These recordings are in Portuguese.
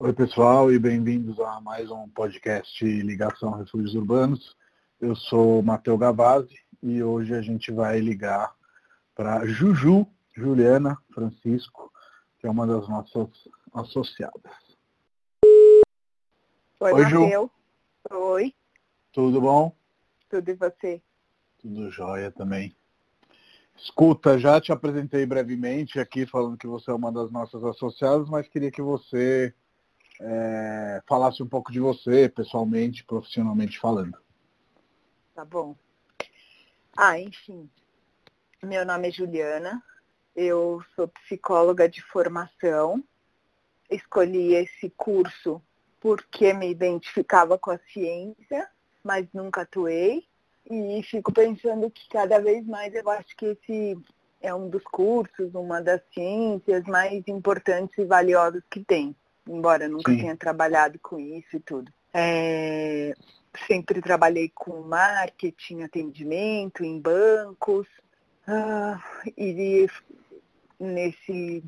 Oi, pessoal, e bem-vindos a mais um podcast Ligação Refúgios Urbanos. Eu sou Matheus Gavazzi e hoje a gente vai ligar para Juju, Juliana Francisco, que é uma das nossas associadas. Oi, Oi Ju. Oi. Tudo bom? Tudo e você? Tudo jóia também. Escuta, já te apresentei brevemente aqui falando que você é uma das nossas associadas, mas queria que você é, falasse um pouco de você, pessoalmente, profissionalmente falando. Tá bom. Ah, enfim. Meu nome é Juliana, eu sou psicóloga de formação. Escolhi esse curso porque me identificava com a ciência, mas nunca atuei. E fico pensando que cada vez mais eu acho que esse é um dos cursos, uma das ciências mais importantes e valiosas que tem embora nunca Sim. tenha trabalhado com isso e tudo. É, sempre trabalhei com marketing, atendimento em bancos. Ah, e nesse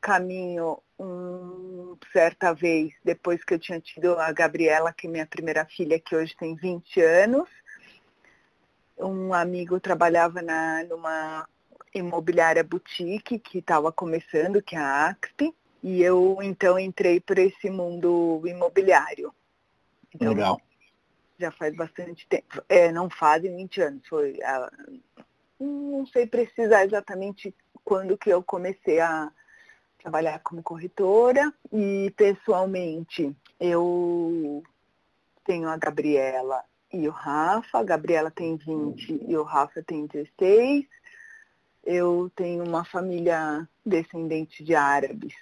caminho, um, certa vez, depois que eu tinha tido a Gabriela, que é minha primeira filha, que hoje tem 20 anos, um amigo trabalhava na, numa imobiliária boutique que estava começando, que é a Acte, e eu então entrei por esse mundo imobiliário. Então, Legal. Já faz bastante tempo. É, não fazem 20 anos. Foi. A, não sei precisar exatamente quando que eu comecei a trabalhar como corretora e pessoalmente eu tenho a Gabriela e o Rafa. A Gabriela tem 20 e o Rafa tem 16. Eu tenho uma família descendente de árabes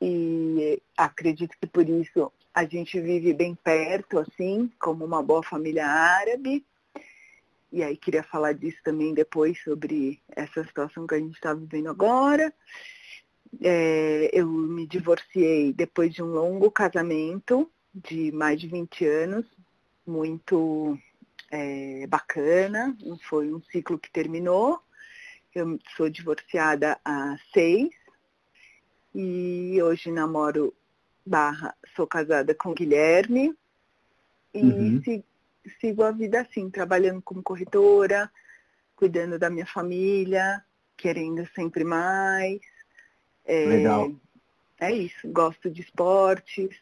e acredito que por isso a gente vive bem perto, assim, como uma boa família árabe. E aí queria falar disso também depois, sobre essa situação que a gente está vivendo agora. É, eu me divorciei depois de um longo casamento de mais de 20 anos, muito é, bacana, foi um ciclo que terminou. Eu sou divorciada há seis e hoje namoro barra, sou casada com Guilherme e uhum. sigo, sigo a vida assim, trabalhando como corretora, cuidando da minha família, querendo sempre mais. É, Legal. É isso, gosto de esportes.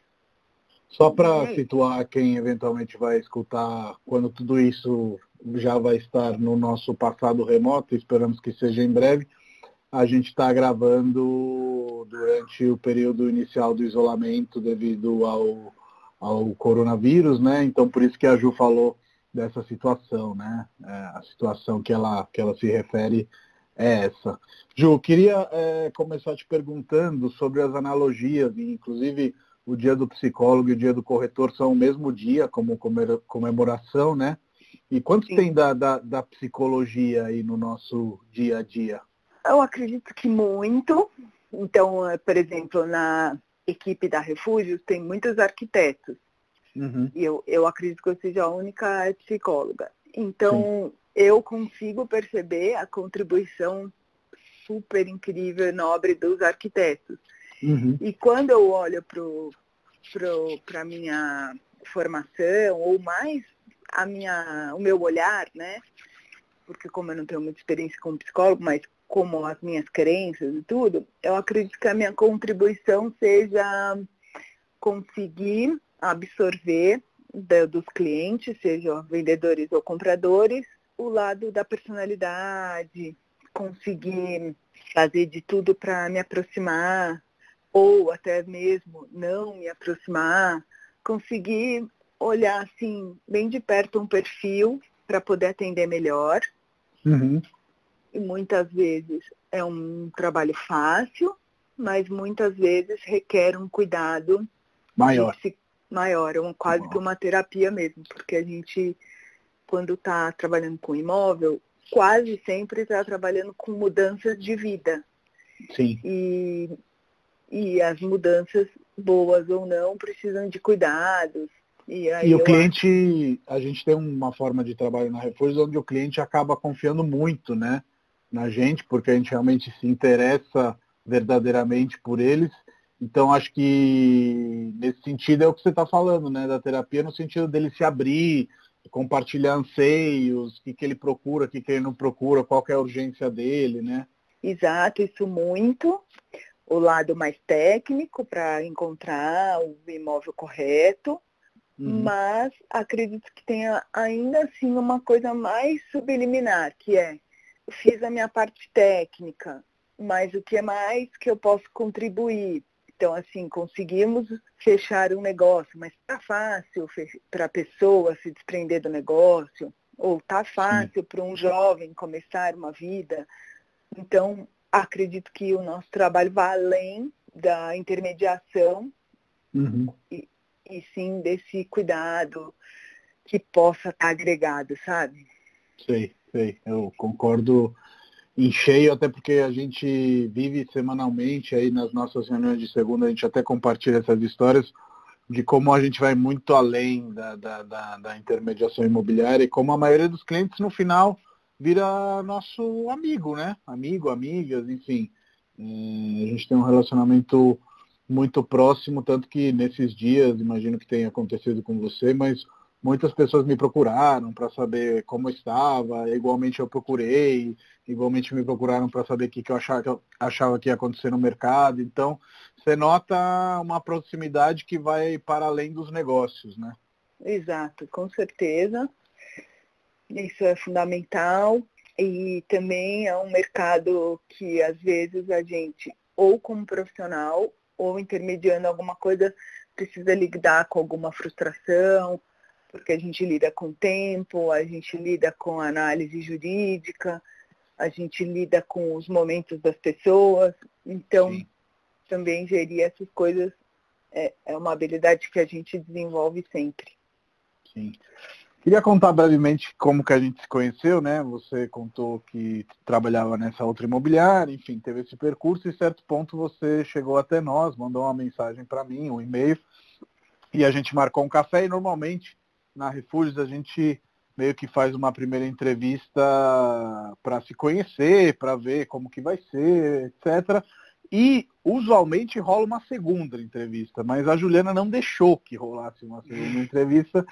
Só para é situar quem eventualmente vai escutar quando tudo isso já vai estar no nosso passado remoto, esperamos que seja em breve a gente está gravando durante o período inicial do isolamento devido ao, ao coronavírus, né? Então por isso que a Ju falou dessa situação, né? É, a situação que ela, que ela se refere é essa. Ju, queria é, começar te perguntando sobre as analogias, inclusive o dia do psicólogo e o dia do corretor são o mesmo dia, como comemoração, né? E quanto Sim. tem da, da, da psicologia aí no nosso dia a dia? Eu acredito que muito. Então, eh, por exemplo, na equipe da Refúgios tem muitos arquitetos. Uhum. E eu, eu acredito que eu seja a única psicóloga. Então, Sim. eu consigo perceber a contribuição super incrível nobre dos arquitetos. Uhum. E quando eu olho para a minha formação, ou mais a minha, o meu olhar, né? Porque como eu não tenho muita experiência como psicólogo, mas como as minhas crenças e tudo, eu acredito que a minha contribuição seja conseguir absorver da, dos clientes, sejam vendedores ou compradores, o lado da personalidade, conseguir fazer de tudo para me aproximar, ou até mesmo não me aproximar, conseguir olhar assim bem de perto um perfil para poder atender melhor. Uhum. E muitas vezes é um trabalho fácil, mas muitas vezes requer um cuidado maior. Se, maior, é um, quase que uma terapia mesmo, porque a gente, quando está trabalhando com imóvel, quase sempre está trabalhando com mudanças de vida. Sim. E, e as mudanças, boas ou não, precisam de cuidados. E, e o cliente, acho... a gente tem uma forma de trabalho na Refúgio onde o cliente acaba confiando muito, né? Na gente, porque a gente realmente se interessa verdadeiramente por eles. Então acho que nesse sentido é o que você está falando, né? Da terapia no sentido dele se abrir, compartilhar anseios, o que, que ele procura, o que, que ele não procura, qual é a urgência dele, né? Exato, isso muito. O lado mais técnico para encontrar o imóvel correto, uhum. mas acredito que tenha ainda assim uma coisa mais subliminar, que é fiz a minha parte técnica, mas o que é mais que eu posso contribuir? Então, assim, conseguimos fechar um negócio, mas está fácil para a pessoa se desprender do negócio, ou está fácil para um jovem começar uma vida. Então, acredito que o nosso trabalho vai além da intermediação uhum. e, e, sim desse cuidado que possa estar tá agregado, sabe? Sei, sei. Eu concordo em cheio, até porque a gente vive semanalmente aí nas nossas reuniões de segunda, a gente até compartilha essas histórias de como a gente vai muito além da, da, da, da intermediação imobiliária e como a maioria dos clientes no final vira nosso amigo, né? Amigo, amigas, enfim. É, a gente tem um relacionamento muito próximo, tanto que nesses dias, imagino que tenha acontecido com você, mas muitas pessoas me procuraram para saber como estava, igualmente eu procurei, igualmente me procuraram para saber o que, que, eu achava, que eu achava que ia acontecer no mercado. Então, você nota uma proximidade que vai para além dos negócios, né? Exato, com certeza. Isso é fundamental. E também é um mercado que às vezes a gente, ou como profissional, ou intermediando alguma coisa, precisa lidar com alguma frustração, porque a gente lida com tempo, a gente lida com análise jurídica, a gente lida com os momentos das pessoas. Então, Sim. também gerir essas coisas é, é uma habilidade que a gente desenvolve sempre. Sim. Queria contar brevemente como que a gente se conheceu, né? Você contou que trabalhava nessa outra imobiliária, enfim, teve esse percurso e certo ponto você chegou até nós, mandou uma mensagem para mim, um e-mail, e a gente marcou um café e normalmente na Refúgios a gente meio que faz uma primeira entrevista para se conhecer, para ver como que vai ser, etc. E usualmente rola uma segunda entrevista, mas a Juliana não deixou que rolasse uma segunda entrevista,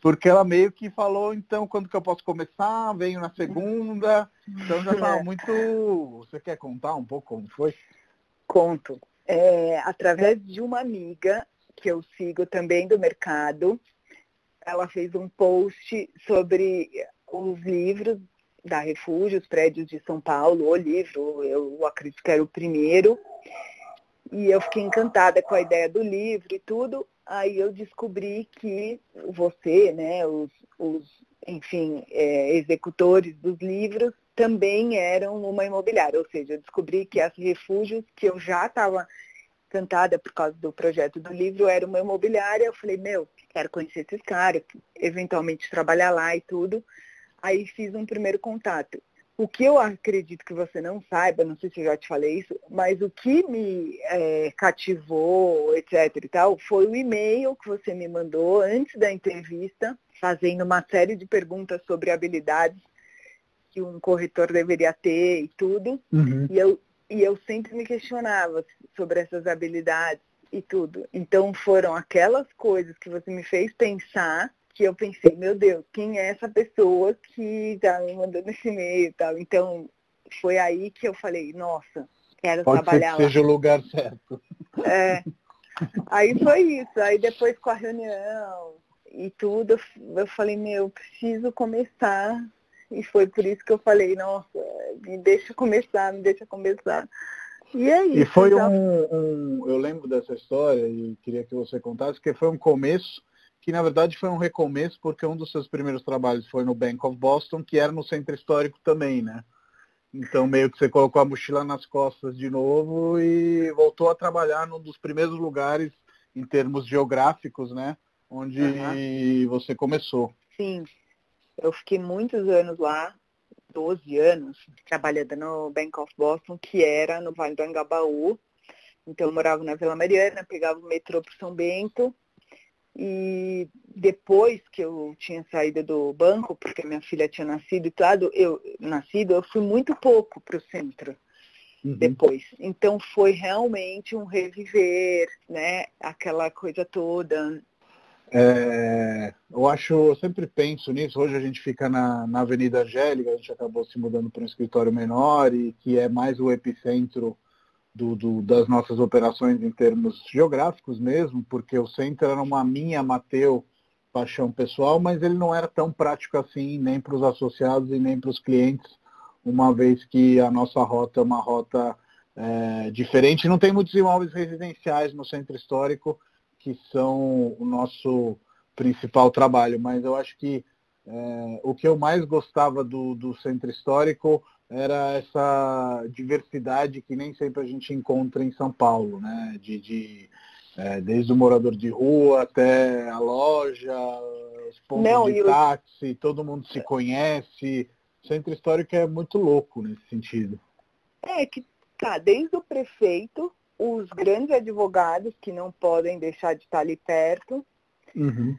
porque ela meio que falou, então, quando que eu posso começar? Venho na segunda. Então já estava muito. Você quer contar um pouco como foi? Conto. É, através de uma amiga que eu sigo também do mercado, ela fez um post sobre os livros da Refúgio, os prédios de São Paulo, o livro, eu acredito que era o primeiro. E eu fiquei encantada com a ideia do livro e tudo. Aí eu descobri que você, né, os, os enfim, é, executores dos livros também eram uma imobiliária. Ou seja, eu descobri que as refúgios que eu já estava encantada por causa do projeto do livro era uma imobiliária. Eu falei, meu, quero conhecer esses caras, eventualmente trabalhar lá e tudo. Aí fiz um primeiro contato. O que eu acredito que você não saiba, não sei se eu já te falei isso, mas o que me é, cativou, etc e tal, foi o e-mail que você me mandou antes da entrevista, fazendo uma série de perguntas sobre habilidades que um corretor deveria ter e tudo. Uhum. E, eu, e eu sempre me questionava sobre essas habilidades e tudo. Então foram aquelas coisas que você me fez pensar que eu pensei, meu Deus, quem é essa pessoa que está me mandando esse e-mail e tal. Então foi aí que eu falei, nossa, quero Pode trabalhar ser que seja o lugar certo. É. Aí foi isso. Aí depois com a reunião e tudo, eu falei, meu, preciso começar. E foi por isso que eu falei, nossa, me deixa começar, me deixa começar. E é isso. E foi já... um, um, Eu lembro dessa história e queria que você contasse, que foi um começo, que na verdade foi um recomeço, porque um dos seus primeiros trabalhos foi no Bank of Boston, que era no centro histórico também, né? Então meio que você colocou a mochila nas costas de novo e voltou a trabalhar num dos primeiros lugares em termos geográficos, né? Onde uhum. você começou. Sim. Eu fiquei muitos anos lá, 12 anos trabalhando no Bank of Boston, que era no Vale do Angabaú. Então eu morava na Vila Mariana, pegava o metrô para São Bento. E depois que eu tinha saído do banco, porque minha filha tinha nascido e tudo, eu nascido, eu fui muito pouco para o centro. uhum. depois. Então foi realmente um reviver, né? Aquela coisa toda. É, eu acho, eu sempre penso nisso. Hoje a gente fica na, na Avenida Angélica, a gente acabou se mudando para um escritório menor e que é mais o epicentro do, do, das nossas operações em termos geográficos mesmo, porque o centro era uma minha, Mateu, paixão pessoal, mas ele não era tão prático assim, nem para os associados e nem para os clientes, uma vez que a nossa rota é uma rota é, diferente. Não tem muitos imóveis residenciais no centro histórico, que são o nosso principal trabalho, mas eu acho que é, o que eu mais gostava do, do centro histórico era essa diversidade que nem sempre a gente encontra em São Paulo, né? De, de é, desde o morador de rua até a loja, os pontos Não, de táxi, todo mundo se conhece. O centro histórico é muito louco nesse sentido. É que tá, desde o prefeito os grandes advogados que não podem deixar de estar ali perto, uhum.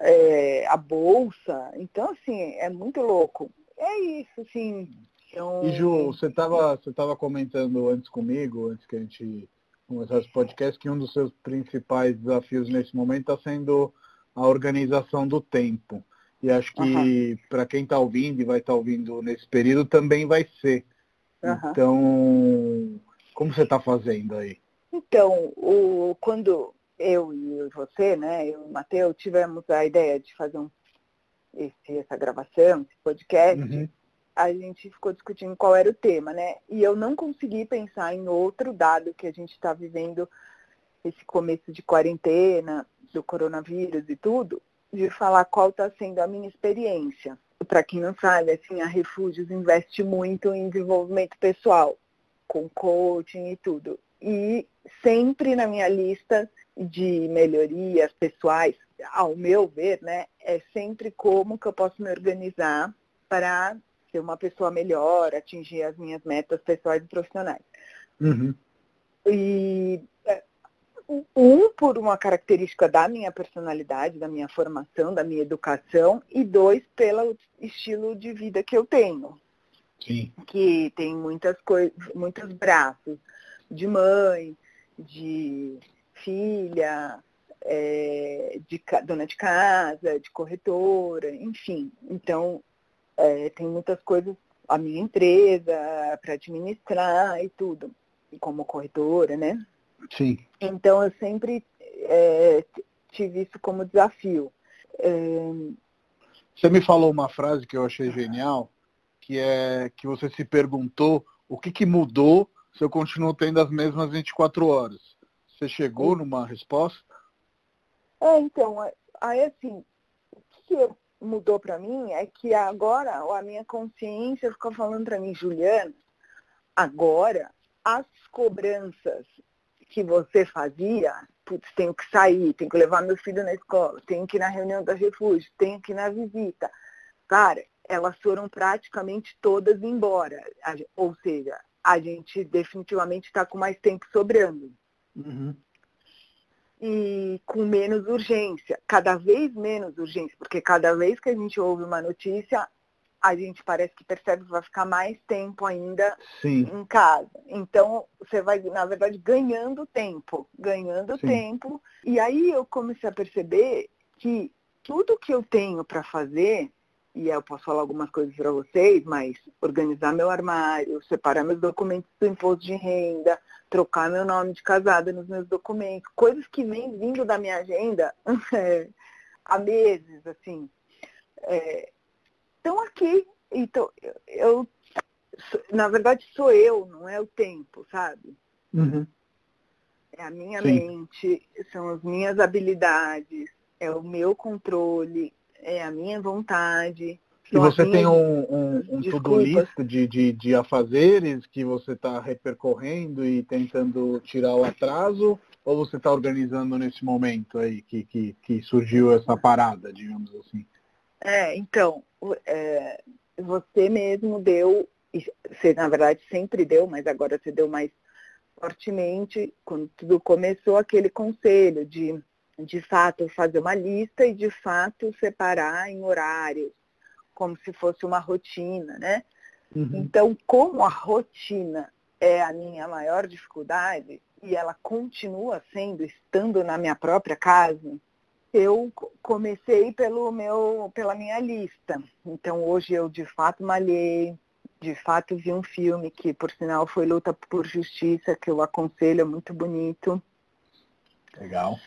É, a bolsa. Então, assim, é muito louco. É isso, assim. Então... E Ju, você estava você tava comentando antes comigo, antes que a gente começasse o podcast, que um dos seus principais desafios nesse momento está sendo a organização do tempo. E acho que uhum. para quem está ouvindo e vai estar tá ouvindo nesse período também vai ser. Uhum. Então, como você está fazendo aí? Então, o, quando eu e você, né, eu e o Matheus, tivemos a ideia de fazer um, esse, essa gravação, esse podcast, uhum. a gente ficou discutindo qual era o tema, né? E eu não consegui pensar em outro dado que a gente está vivendo esse começo de quarentena, do coronavírus e tudo, de falar qual está sendo a minha experiência. Para quem não sabe, assim, a Refúgios investe muito em desenvolvimento pessoal com coaching e tudo. E sempre na minha lista de melhorias pessoais, ao meu ver, né, é sempre como que eu posso me organizar para ser uma pessoa melhor, atingir as minhas metas pessoais e profissionais. Uhum. E é, um, por uma característica da minha personalidade, da minha formação, da minha educação, e dois, pelo estilo de vida que eu tenho. Sim. que tem muitas coisas, muitos braços de mãe, de filha, é, de dona de casa, de corretora, enfim. Então, é, tem muitas coisas, a minha empresa para administrar e tudo, e como corretora, né? Sim. Então, eu sempre é, tive isso como desafio. É, Você me falou uma frase que eu achei genial, que é que você se perguntou o que, que mudou se eu continuo tendo as mesmas 24 horas. Você chegou numa resposta? É, então, é, aí assim, o que mudou para mim é que agora a minha consciência ficou falando para mim, Juliana, agora as cobranças que você fazia, putz, tenho que sair, tenho que levar meu filho na escola, tenho que ir na reunião da refúgio, tenho que ir na visita. Cara, elas foram praticamente todas embora. Ou seja, a gente definitivamente está com mais tempo sobrando. Uhum. E com menos urgência, cada vez menos urgência, porque cada vez que a gente ouve uma notícia, a gente parece que percebe que vai ficar mais tempo ainda Sim. em casa. Então, você vai, na verdade, ganhando tempo, ganhando Sim. tempo. E aí eu comecei a perceber que tudo que eu tenho para fazer e eu posso falar algumas coisas para vocês, mas organizar meu armário, separar meus documentos do imposto de renda, trocar meu nome de casada nos meus documentos, coisas que vêm vindo da minha agenda é, há meses, assim. Estão é, aqui. Então, eu, na verdade, sou eu, não é o tempo, sabe? Uhum. É a minha Sim. mente, são as minhas habilidades, é o meu controle, é a minha vontade. E você tem um, um, um tudo list de, de, de afazeres que você está repercorrendo e tentando tirar o atraso? Ou você está organizando nesse momento aí que, que, que surgiu essa parada, digamos assim? É, então, é, você mesmo deu, você na verdade sempre deu, mas agora você deu mais fortemente, quando tudo começou, aquele conselho de de fato fazer uma lista e de fato separar em horários, como se fosse uma rotina, né? Uhum. Então, como a rotina é a minha maior dificuldade, e ela continua sendo, estando na minha própria casa, eu comecei pelo meu, pela minha lista. Então hoje eu de fato malhei, de fato vi um filme que por sinal foi Luta por Justiça, que eu aconselho, é muito bonito. Legal.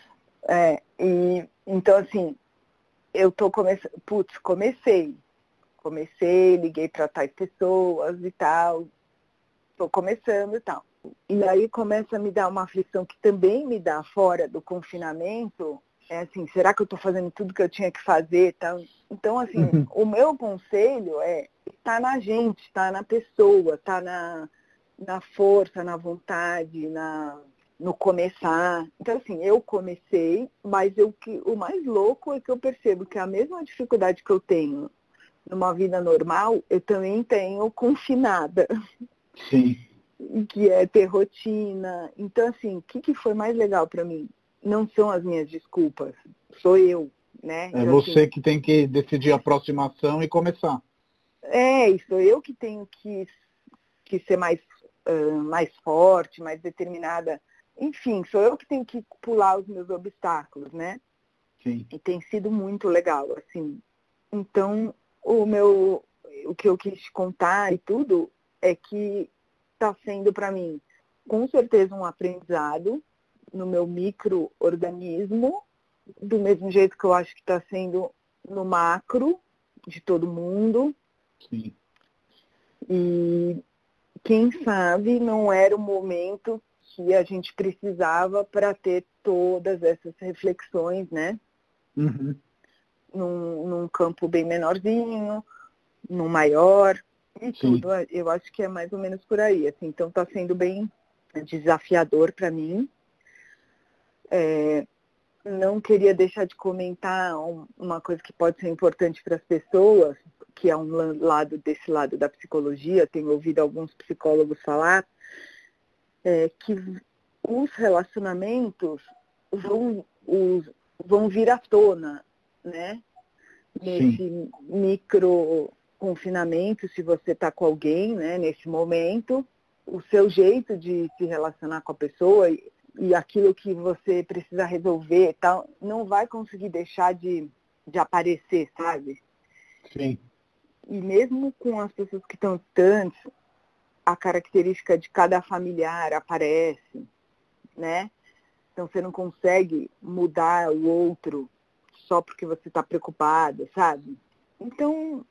É, e então assim, eu tô começando, putz, comecei. Comecei, liguei para tais pessoas e tal. Tô começando e tal. E aí começa a me dar uma aflição que também me dá fora do confinamento. É assim, será que eu estou fazendo tudo que eu tinha que fazer? Tá? Então, assim, uhum. o meu conselho é estar tá na gente, estar tá na pessoa, estar tá na, na força, na vontade, na, no começar. Então, assim, eu comecei, mas eu, que, o mais louco é que eu percebo que a mesma dificuldade que eu tenho numa vida normal, eu também tenho confinada. Sim que é ter rotina. Então, assim, o que, que foi mais legal para mim? Não são as minhas desculpas, sou eu, né? É então, você assim, que tem que decidir a aproximação e começar. É, e sou eu que tenho que, que ser mais, uh, mais forte, mais determinada. Enfim, sou eu que tenho que pular os meus obstáculos, né? Sim. E tem sido muito legal, assim. Então, o meu, o que eu quis contar e tudo é que está sendo para mim, com certeza, um aprendizado no meu microorganismo, do mesmo jeito que eu acho que está sendo no macro de todo mundo. Sim. E quem sabe não era o momento que a gente precisava para ter todas essas reflexões, né? Uhum. Num, num campo bem menorzinho, num maior, e tudo. Eu acho que é mais ou menos por aí. Assim, então está sendo bem desafiador para mim. É, não queria deixar de comentar uma coisa que pode ser importante para as pessoas, que é um lado desse lado da psicologia, tenho ouvido alguns psicólogos falar, é, que os relacionamentos vão, os, vão vir à tona, né? Nesse Sim. micro confinamento, se você está com alguém, né, nesse momento, o seu jeito de se relacionar com a pessoa e, e aquilo que você precisa resolver tal, não vai conseguir deixar de, de aparecer, sabe? Sim. E mesmo com as pessoas que estão distantes, a característica de cada familiar aparece, né? Então você não consegue mudar o outro só porque você está preocupado, sabe? Então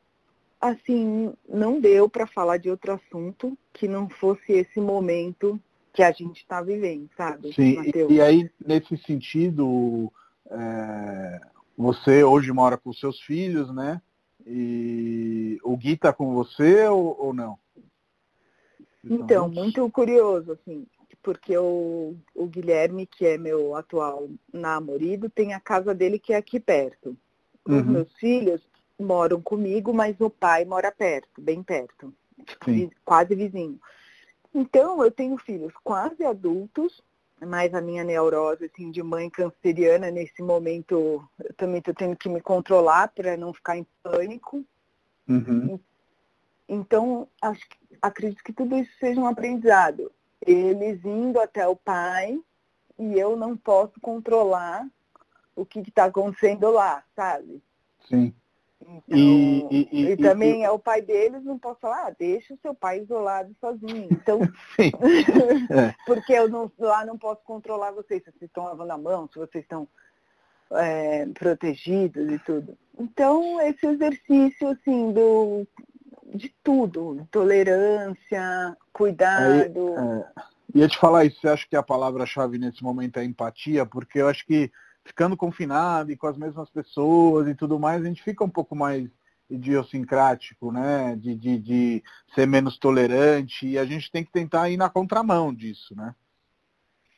assim, não deu para falar de outro assunto que não fosse esse momento que a gente está vivendo, sabe? Sim, Mateus? e aí, nesse sentido, é, você hoje mora com seus filhos, né? E o Gui está com você ou, ou não? Então, muito curioso, assim, porque o, o Guilherme, que é meu atual namorado, tem a casa dele que é aqui perto. Os uhum. meus filhos moram comigo, mas o pai mora perto, bem perto, tipo, quase vizinho. Então, eu tenho filhos quase adultos, mas a minha neurose assim, de mãe canceriana, nesse momento, eu também estou tendo que me controlar para não ficar em pânico. Uhum. Então, acho, acredito que tudo isso seja um aprendizado. Eles indo até o pai e eu não posso controlar o que está acontecendo lá, sabe? Sim. Então, e, e, e, e, também é o pai deles, não posso falar, ah, deixa o seu pai isolado sozinho. Então, é. porque eu não, lá não posso controlar vocês, se vocês estão lavando a mão, se vocês estão é, protegidos e tudo. Então, esse exercício, assim, do, de tudo, tolerância, cuidado. Aí, é, ia te falar isso, você acha que a palavra-chave nesse momento é empatia? Porque eu acho que ficando confinado e com as mesmas pessoas e tudo mais, a gente fica um pouco mais idiosincrático, né? De, de, de ser menos tolerante e a gente tem que tentar ir na contramão disso, né?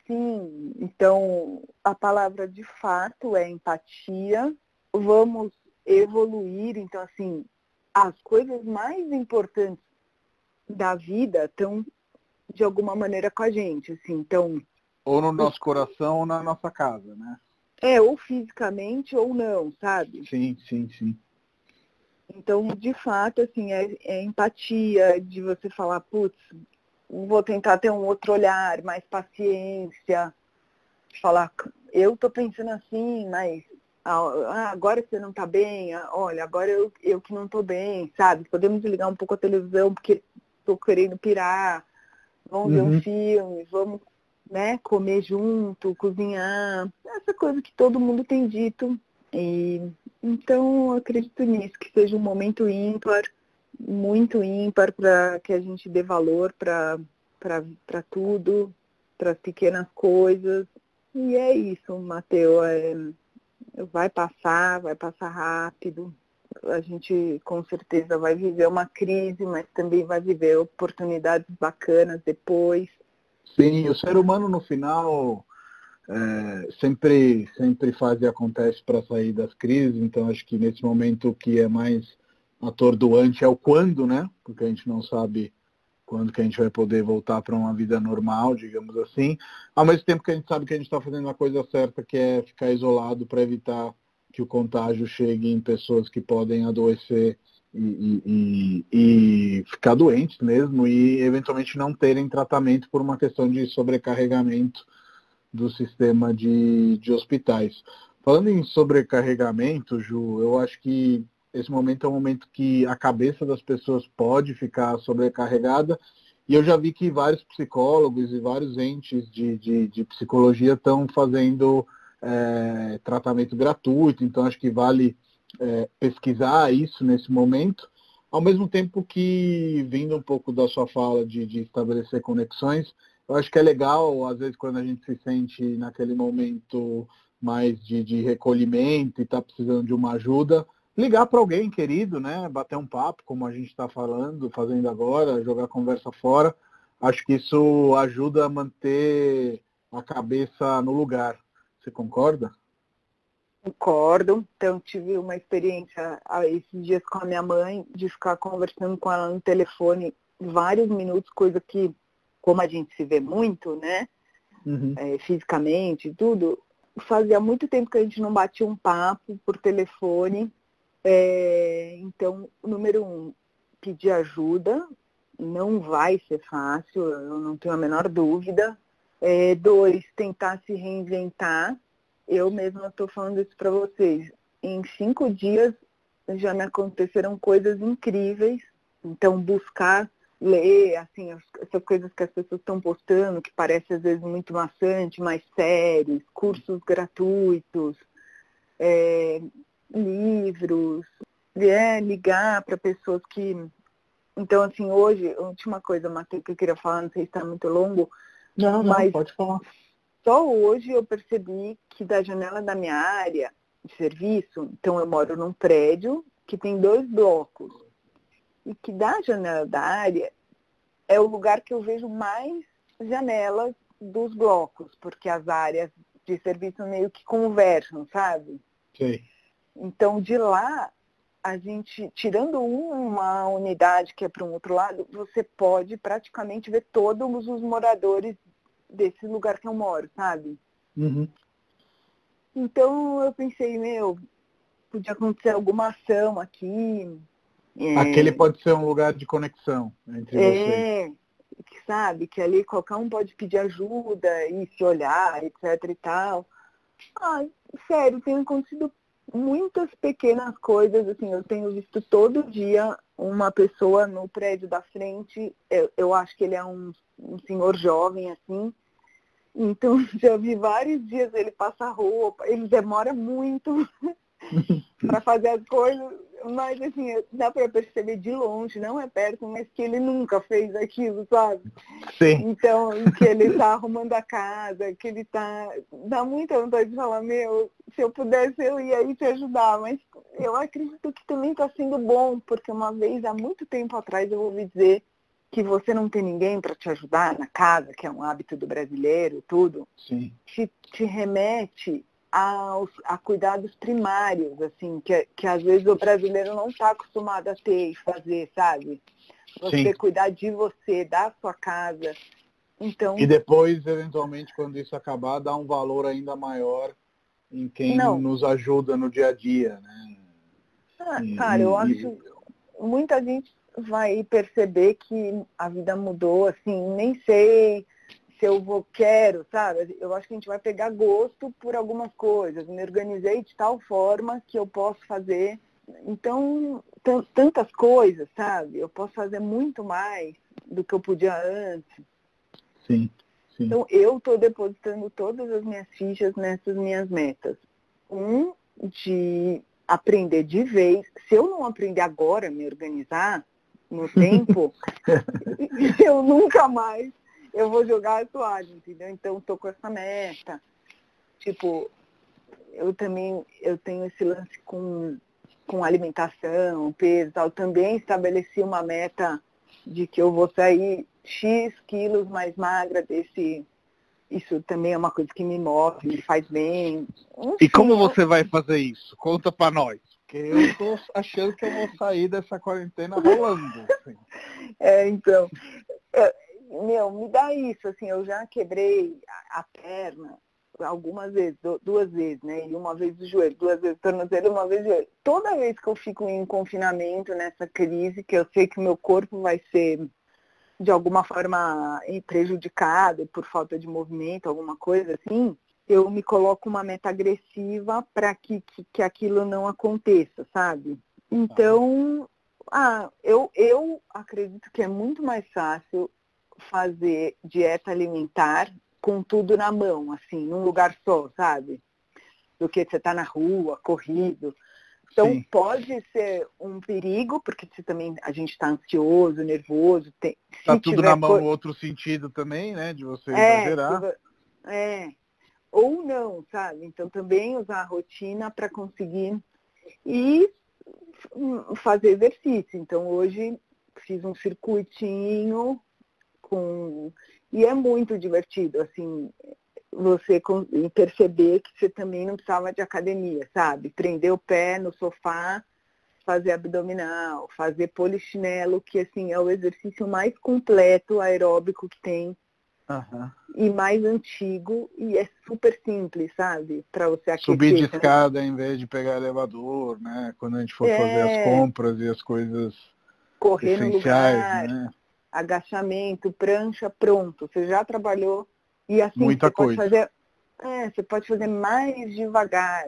Sim, então a palavra de fato é empatia. Vamos evoluir, então assim, as coisas mais importantes da vida estão de alguma maneira com a gente, assim, então ou no nosso coração ou na nossa casa, né? É, ou fisicamente ou não, sabe? Sim, sim, sim. Então, de fato, assim, é, é empatia de você falar, putz, vou tentar ter um outro olhar, mais paciência, falar, eu tô pensando assim, mas ah, agora você não tá bem, ah, olha, agora eu, eu que não tô bem, sabe? Podemos ligar um pouco a televisão porque tô querendo pirar, vamos uhum. ver um uhum. filme, vamos né, comer junto, cozinhar, essa coisa que todo mundo tem dito. E então eu acredito nisso, que seja um momento ímpar, muito ímpar para que a gente dê valor para tudo, para as pequenas coisas. E é isso, Mateus. É, vai passar, vai passar rápido. A gente com certeza vai viver uma crise, mas também vai viver oportunidades bacanas depois. Sim, o ser humano no final é, sempre, sempre faz e acontece para sair das crises, então acho que nesse momento o que é mais atordoante é o quando, né? Porque a gente não sabe quando que a gente vai poder voltar para uma vida normal, digamos assim. Ao mesmo tempo que a gente sabe que a gente está fazendo a coisa certa, que é ficar isolado para evitar que o contágio chegue em pessoas que podem adoecer e, e, e, ficar doentes mesmo e eventualmente não terem tratamento por uma questão de sobrecarregamento do sistema de, de hospitais. Falando em sobrecarregamento, Ju, eu acho que esse momento é um momento que a cabeça das pessoas pode ficar sobrecarregada e eu já vi que vários psicólogos e vários entes de, de, de psicologia estão fazendo é, tratamento gratuito, então acho que vale é, pesquisar isso nesse momento, ao mesmo tempo que, vindo um pouco da sua fala de, de estabelecer conexões, eu acho que é legal, às vezes, quando a gente se sente naquele momento mais de, de recolhimento e está precisando de uma ajuda, ligar para alguém querido, né? Bater um papo, como a gente está falando, fazendo agora, jogar conversa fora. Acho que isso ajuda a manter a cabeça no lugar. Você concorda? Concordo. Então, tive uma experiência esses dias com a minha mãe, de ficar conversando com ela no telefone vários minutos, coisa que, como a gente se vê muito, né? Uhum. É, fisicamente e tudo, fazia muito tempo que a gente não batia um papo por telefone. É, então, número um, pedir ajuda. Não vai ser fácil, eu não tenho a menor dúvida. É, dois, tentar se reinventar eu mesma estou falando isso para vocês. Em cinco dias já me aconteceram coisas incríveis. Então, buscar ler, assim, essas coisas que as pessoas estão postando, que parece às vezes muito maçante, mais séries, cursos gratuitos, é, livros, é, ligar para pessoas que. Então, assim, hoje, última coisa, Matheus, que eu queria falar, não sei se está muito longo. Não, não, mas pode falar. Só hoje eu percebi que da janela da minha área de serviço, então eu moro num prédio que tem dois blocos, e que da janela da área é o lugar que eu vejo mais janelas dos blocos, porque as áreas de serviço meio que conversam, sabe? Sim. Então de lá a gente, tirando uma unidade que é para um outro lado, você pode praticamente ver todos os moradores desse lugar que eu moro, sabe? Uhum. Então eu pensei, meu, podia acontecer alguma ação aqui. É... Aquele pode ser um lugar de conexão entre é, vocês. Que sabe, que ali qualquer um pode pedir ajuda e se olhar, etc e tal. Ai, sério, tem acontecido muitas pequenas coisas, assim, eu tenho visto todo dia uma pessoa no prédio da frente, eu, eu acho que ele é um, um senhor jovem, assim, então já vi vários dias ele passar roupa, ele demora muito para fazer as coisas, mas assim, dá para perceber de longe, não é perto, mas que ele nunca fez aquilo, sabe? Sim. Então, que ele está arrumando a casa, que ele está. Dá muita vontade de falar, meu, se eu pudesse eu ia aí te ajudar, mas eu acredito que também está sendo bom, porque uma vez, há muito tempo atrás, eu ouvi dizer que você não tem ninguém para te ajudar na casa, que é um hábito do brasileiro, tudo, Sim. Te, te remete aos, a cuidados primários, assim, que, que às vezes o brasileiro não está acostumado a ter e fazer, sabe? Você Sim. cuidar de você, da sua casa. Então, e depois, eventualmente, quando isso acabar, dar um valor ainda maior em quem não. nos ajuda no dia a dia, né? Ah, cara, eu acho muita gente vai perceber que a vida mudou, assim, nem sei se eu vou, quero, sabe? Eu acho que a gente vai pegar gosto por algumas coisas. Me organizei de tal forma que eu posso fazer. Então, tantas coisas, sabe? Eu posso fazer muito mais do que eu podia antes. Sim. Sim. Então, eu estou depositando todas as minhas fichas nessas minhas metas. Um, de aprender de vez. Se eu não aprender agora a me organizar no tempo, eu nunca mais eu vou jogar a toalha, entendeu? Então estou com essa meta. Tipo, eu também eu tenho esse lance com, com alimentação, peso tal. Também estabeleci uma meta de que eu vou sair X quilos mais magra desse. Isso também é uma coisa que me move, me faz bem. Enfim, e como você vai fazer isso? Conta para nós. Porque eu estou achando que eu vou sair dessa quarentena rolando. Assim. É, então. Meu, me dá isso, assim, eu já quebrei a, a perna algumas vezes, duas vezes, né? E uma vez o joelho, duas vezes o tornozelo, uma vez o joelho. Toda vez que eu fico em confinamento nessa crise, que eu sei que o meu corpo vai ser de alguma forma prejudicado por falta de movimento, alguma coisa assim, eu me coloco uma meta agressiva para que, que, que aquilo não aconteça, sabe? Então, ah, eu, eu acredito que é muito mais fácil fazer dieta alimentar com tudo na mão, assim, num lugar só, sabe? Do que você tá na rua, corrido. Então Sim. pode ser um perigo, porque você também a gente está ansioso, nervoso. Tem, tá tudo na mão, co... outro sentido também, né? De você é, exagerar. É. Ou não, sabe? Então também usar a rotina para conseguir e fazer exercício. Então hoje fiz um circuitinho com e é muito divertido, assim, você perceber que você também não precisava de academia, sabe? Prender o pé no sofá, fazer abdominal, fazer polichinelo, que assim é o exercício mais completo aeróbico que tem. Uhum. E mais antigo e é super simples, sabe? Para você aquecer. Subir de escada em vez de pegar elevador, né? Quando a gente for é... fazer as compras e as coisas Correr essenciais, no lugar, né? Agachamento, prancha, pronto. Você já trabalhou e assim Muita você coisa. pode fazer. É, você pode fazer mais devagar,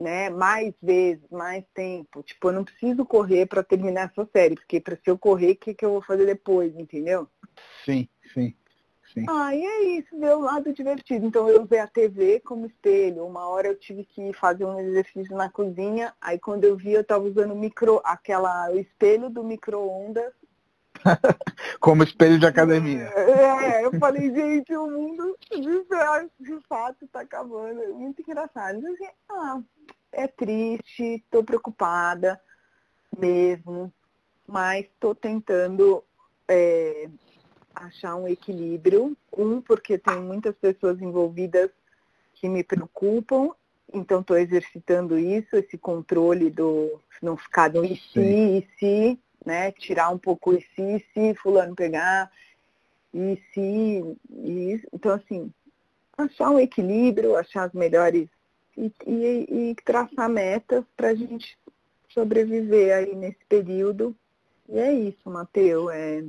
né? Mais vezes, mais tempo. Tipo, eu não preciso correr para terminar essa série, porque para se eu correr, o que, que eu vou fazer depois, entendeu? Sim, sim. Sim. Ah, e é isso, deu um lado divertido. Então eu usei a TV como espelho. Uma hora eu tive que fazer um exercício na cozinha, aí quando eu vi eu estava usando micro, aquela, o espelho do micro-ondas Como espelho de academia. É, eu falei, gente, o mundo de, fato está acabando. É muito engraçado. Eu disse, ah, é triste, estou preocupada mesmo, mas estou tentando é, achar um equilíbrio. Um, porque tem muitas pessoas envolvidas que me preocupam, então estou exercitando isso, esse controle do não ficar no e se, e se, né? Tirar um pouco esse se, se fulano pegar, e se. E, então, assim, achar um equilíbrio, achar as melhores e, e, e traçar metas para a gente sobreviver aí nesse período. E é isso, Matheus. É...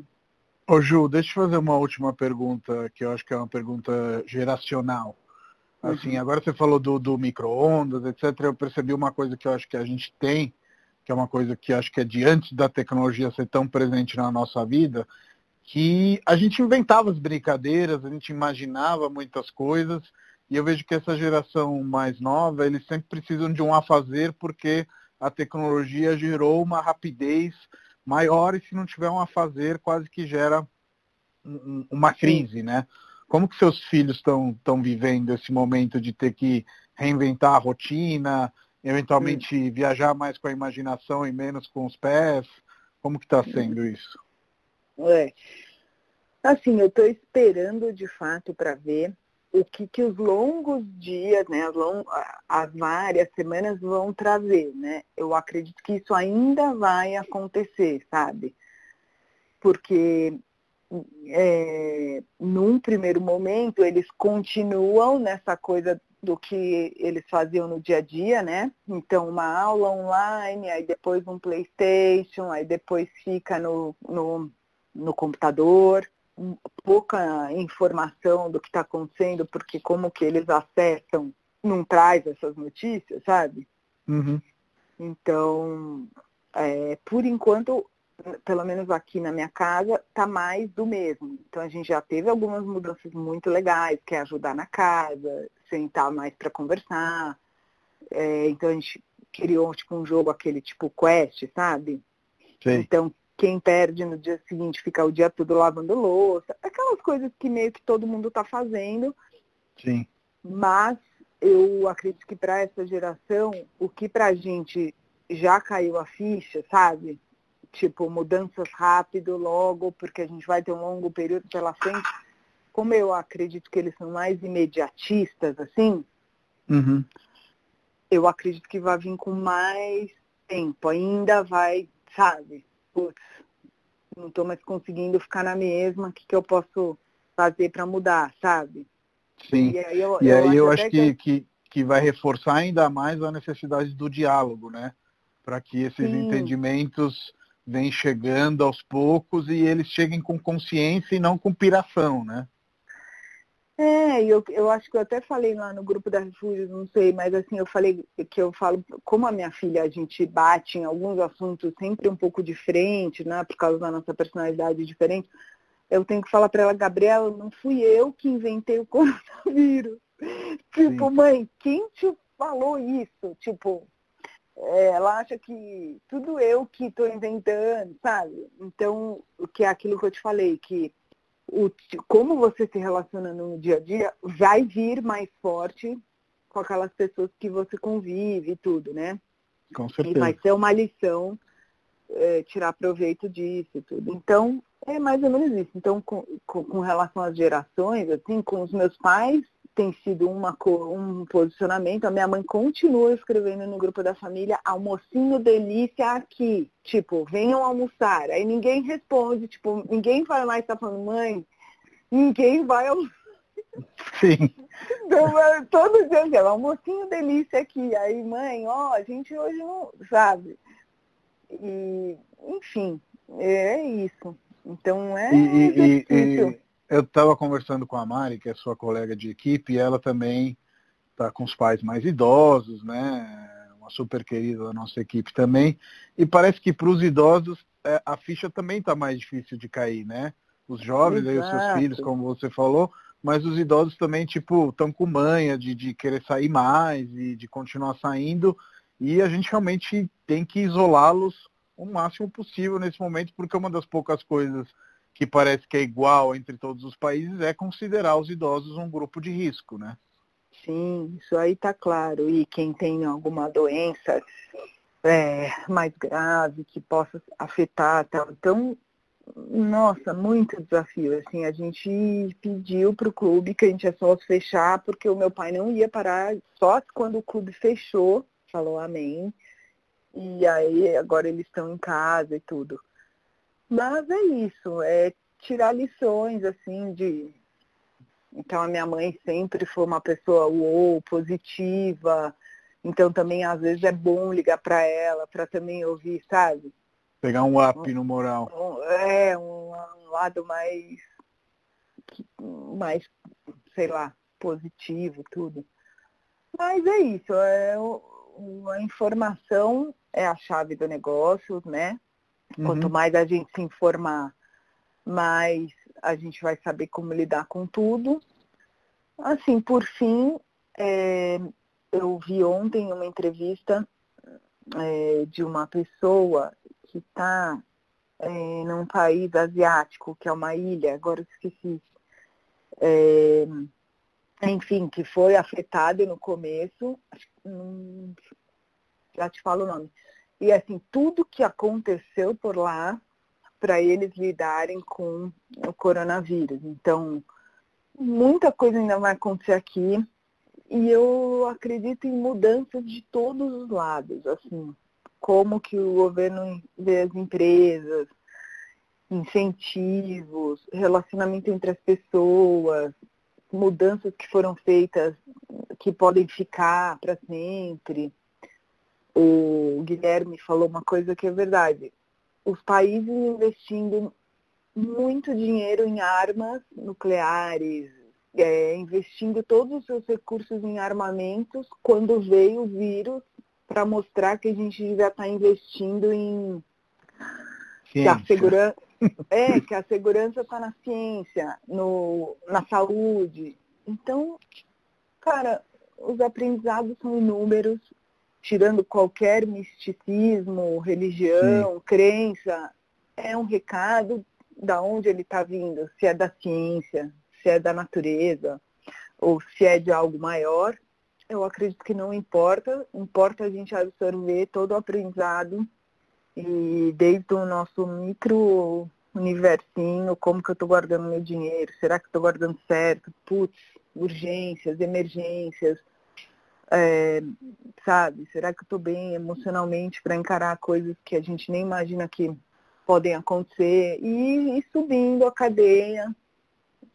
Ô Ju, deixa eu fazer uma última pergunta, que eu acho que é uma pergunta geracional. Assim, uhum. agora você falou do, do micro-ondas, etc. Eu percebi uma coisa que eu acho que a gente tem, que é uma coisa que acho que é de antes da tecnologia ser tão presente na nossa vida, que a gente inventava as brincadeiras, a gente imaginava muitas coisas, e eu vejo que essa geração mais nova, eles sempre precisam de um a fazer, porque a tecnologia gerou uma rapidez maior, e se não tiver um a fazer, quase que gera uma crise, né? Como que seus filhos estão vivendo esse momento de ter que reinventar a rotina, eventualmente hum. viajar mais com a imaginação e menos com os pés? Como que está sendo isso? É. Assim, eu estou esperando de fato para ver o que, que os longos dias, né, as, long, as várias semanas vão trazer, né? Eu acredito que isso ainda vai acontecer, sabe? Porque é, num primeiro momento eles continuam nessa coisa do que eles faziam no dia a dia, né? Então, uma aula online, aí depois um Playstation, aí depois fica no, no, no computador, pouca informação do que está acontecendo, porque como que eles acessam, não traz essas notícias, sabe? Uhum. Então, é, por enquanto, pelo menos aqui na minha casa, tá mais do mesmo. Então a gente já teve algumas mudanças muito legais, que é ajudar na casa, sentar mais para conversar. É, então a gente criou tipo um jogo aquele tipo quest, sabe? Sim. Então quem perde no dia seguinte fica o dia todo lavando louça, aquelas coisas que meio que todo mundo está fazendo. Sim. Mas eu acredito que para essa geração, o que para a gente já caiu a ficha, sabe? Tipo, mudanças rápido, logo, porque a gente vai ter um longo período pela frente. Como eu acredito que eles são mais imediatistas, assim, uhum. eu acredito que vai vir com mais tempo. Ainda vai, sabe? Putz, não estou mais conseguindo ficar na mesma, o que, que eu posso fazer para mudar, sabe? Sim. E aí eu, e eu aí acho, eu acho que, que, que vai reforçar ainda mais a necessidade do diálogo, né? Para que esses Sim. entendimentos vem chegando aos poucos e eles cheguem com consciência e não com piração, né? É, eu, eu acho que eu até falei lá no grupo da Refúgio, não sei, mas assim, eu falei que eu falo, como a minha filha, a gente bate em alguns assuntos sempre um pouco de frente, né, por causa da nossa personalidade diferente, eu tenho que falar para ela, Gabriela, não fui eu que inventei o coronavírus. Tipo, Sim. mãe, quem te falou isso? Tipo, ela acha que tudo eu que estou inventando, sabe? Então, o que é aquilo que eu te falei, que o, como você se relaciona no dia a dia vai vir mais forte com aquelas pessoas que você convive e tudo, né? Com certeza. E vai ser uma lição é, tirar proveito disso e tudo. Então, é mais ou menos isso. Então, com, com, com relação às gerações, assim, com os meus pais, tem sido uma, um posicionamento. A minha mãe continua escrevendo no grupo da família, almocinho delícia aqui. Tipo, venham almoçar. Aí ninguém responde, tipo, ninguém vai mais estar tá falando, mãe, ninguém vai almoçar. Sim. Então, é, todo dia, assim, almocinho delícia aqui. Aí, mãe, ó, a gente hoje não, sabe? E, enfim, é isso. Então é e, difícil. E, eu estava conversando com a Mari, que é sua colega de equipe, e ela também está com os pais mais idosos, né? Uma super querida da nossa equipe também. E parece que para os idosos é, a ficha também está mais difícil de cair, né? Os jovens, aí, os seus filhos, como você falou, mas os idosos também, tipo, estão com manha de, de querer sair mais e de continuar saindo. E a gente realmente tem que isolá-los o máximo possível nesse momento, porque uma das poucas coisas que parece que é igual entre todos os países, é considerar os idosos um grupo de risco, né? Sim, isso aí está claro. E quem tem alguma doença é, mais grave que possa afetar, tal. então, nossa, muito desafio. Assim, a gente pediu para o clube que a gente é só fechar, porque o meu pai não ia parar, só quando o clube fechou, falou amém. E aí agora eles estão em casa e tudo. Mas é isso, é tirar lições, assim, de. Então a minha mãe sempre foi uma pessoa uou, positiva. Então também às vezes é bom ligar para ela, para também ouvir, sabe? Pegar um up no moral. É, um, um lado mais, mais, sei lá, positivo, tudo. Mas é isso, é, a informação é a chave do negócio, né? Uhum. Quanto mais a gente se informar, mais a gente vai saber como lidar com tudo. Assim, por fim, é, eu vi ontem uma entrevista é, de uma pessoa que está é, num país asiático, que é uma ilha, agora eu esqueci. É, enfim, que foi afetado no começo, acho, hum, já te falo o nome, e assim, tudo que aconteceu por lá para eles lidarem com o coronavírus. Então, muita coisa ainda vai acontecer aqui e eu acredito em mudanças de todos os lados, assim, como que o governo vê as empresas, incentivos, relacionamento entre as pessoas, mudanças que foram feitas que podem ficar para sempre. O Guilherme falou uma coisa que é verdade. Os países investindo muito dinheiro em armas nucleares, é, investindo todos os seus recursos em armamentos, quando veio o vírus, para mostrar que a gente devia estar tá investindo em que a segurança é que a segurança está na ciência, no, na saúde. Então, cara, os aprendizados são inúmeros, tirando qualquer misticismo, religião, Sim. crença, é um recado da onde ele está vindo, se é da ciência, se é da natureza, ou se é de algo maior. Eu acredito que não importa, importa a gente absorver todo o aprendizado e desde o nosso micro universinho, como que eu estou guardando meu dinheiro, será que estou guardando certo? Putz, urgências, emergências, é, sabe? Será que eu estou bem emocionalmente para encarar coisas que a gente nem imagina que podem acontecer? E, e subindo a cadeia.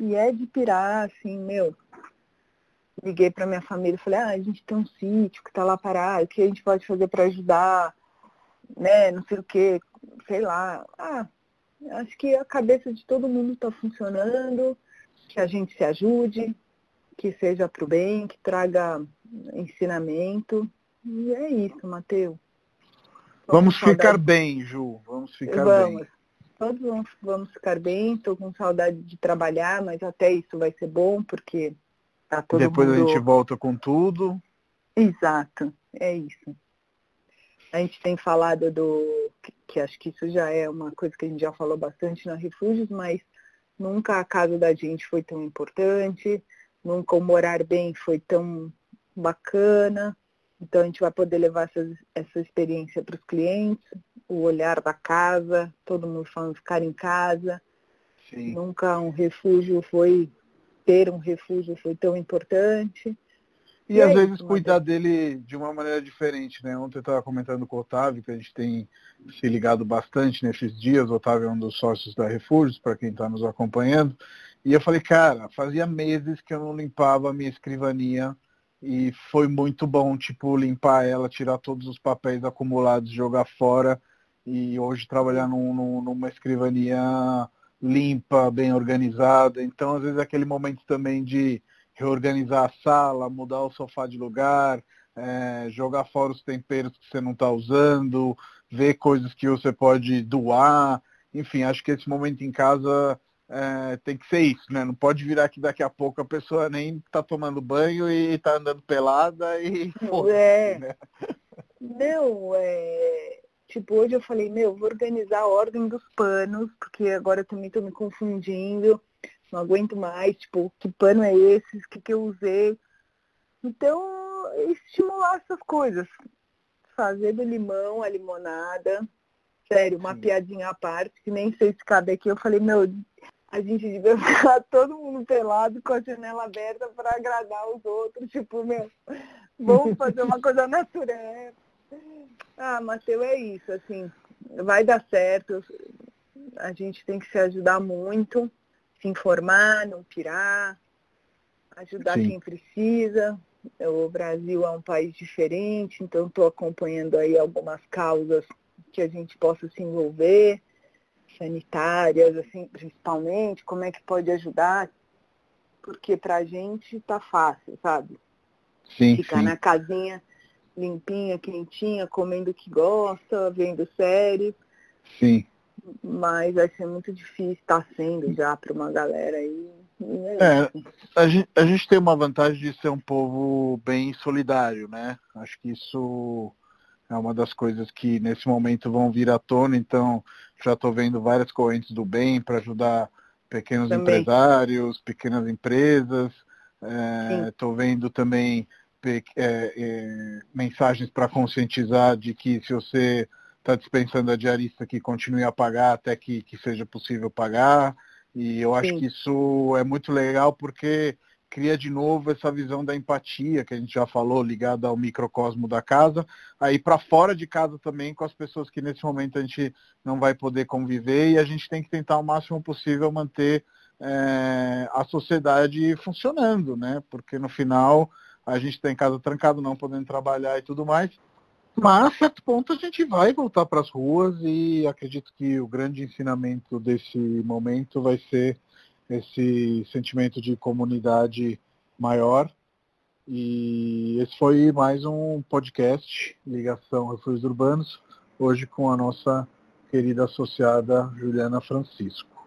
E é de pirar, assim, meu. Liguei para minha família e falei, ah, a gente tem um sítio que está lá parado, o que a gente pode fazer para ajudar? Né, não sei o que, sei lá. Ah, acho que a cabeça de todo mundo está funcionando, que a gente se ajude, que seja para o bem, que traga ensinamento. E é isso, Matheus. Vamos ficar bem, Ju. Vamos ficar vamos. bem. Todos vamos, vamos ficar bem. Estou com saudade de trabalhar, mas até isso vai ser bom, porque tá todo Depois mundo... a gente volta com tudo. Exato, é isso. A gente tem falado do. Que, que acho que isso já é uma coisa que a gente já falou bastante na Refúgios, mas nunca a casa da gente foi tão importante nunca o morar bem foi tão bacana. Então a gente vai poder levar essa, essa experiência para os clientes, o olhar da casa, todo mundo falando ficar em casa. Sim. Nunca um refúgio foi, ter um refúgio foi tão importante. E, e às é vezes isso, cuidar dele de uma maneira diferente, né? Ontem eu estava comentando com o Otávio, que a gente tem se ligado bastante nesses dias, o Otávio é um dos sócios da Refúgios, para quem está nos acompanhando. E eu falei, cara, fazia meses que eu não limpava a minha escrivania e foi muito bom, tipo, limpar ela, tirar todos os papéis acumulados, jogar fora e hoje trabalhar num, num, numa escrivania limpa, bem organizada. Então, às vezes, é aquele momento também de reorganizar a sala, mudar o sofá de lugar, é, jogar fora os temperos que você não está usando, ver coisas que você pode doar. Enfim, acho que esse momento em casa é, tem que ser isso, né? Não pode virar que daqui a pouco a pessoa nem tá tomando banho e tá andando pelada e é. né? Não, é. Tipo, hoje eu falei, meu, vou organizar a ordem dos panos, porque agora eu também tô me confundindo, não aguento mais, tipo, que pano é esse, o que, que eu usei. Então, estimular essas coisas. Fazer do limão a limonada. Sério, uma Sim. piadinha à parte, que nem sei se cabe aqui. Eu falei, meu, a gente devia ficar todo mundo pelado com a janela aberta para agradar os outros. Tipo, meu, vamos fazer uma coisa natural. Ah, Mateus, é isso, assim, vai dar certo. A gente tem que se ajudar muito, se informar, não pirar, ajudar Sim. quem precisa. O Brasil é um país diferente, então estou acompanhando aí algumas causas que a gente possa se envolver sanitárias, assim, principalmente, como é que pode ajudar, porque pra gente tá fácil, sabe? Sim, Ficar sim. na casinha limpinha, quentinha, comendo o que gosta, vendo série. Sim. Mas vai ser muito difícil, está sendo já para uma galera aí. É, é a, gente, a gente tem uma vantagem de ser um povo bem solidário, né? Acho que isso é uma das coisas que nesse momento vão vir à tona, então já estou vendo várias correntes do bem para ajudar pequenos também. empresários, pequenas empresas. Estou é, vendo também é, é, mensagens para conscientizar de que se você está dispensando a diarista que continue a pagar até que, que seja possível pagar. E eu acho Sim. que isso é muito legal porque cria de novo essa visão da empatia que a gente já falou, ligada ao microcosmo da casa, aí para fora de casa também com as pessoas que nesse momento a gente não vai poder conviver e a gente tem que tentar o máximo possível manter é, a sociedade funcionando, né? Porque no final a gente está em casa trancado, não podendo trabalhar e tudo mais. Mas, a certo ponto, a gente vai voltar para as ruas e acredito que o grande ensinamento desse momento vai ser esse sentimento de comunidade maior. E esse foi mais um podcast, Ligação Refúgios Urbanos, hoje com a nossa querida associada Juliana Francisco.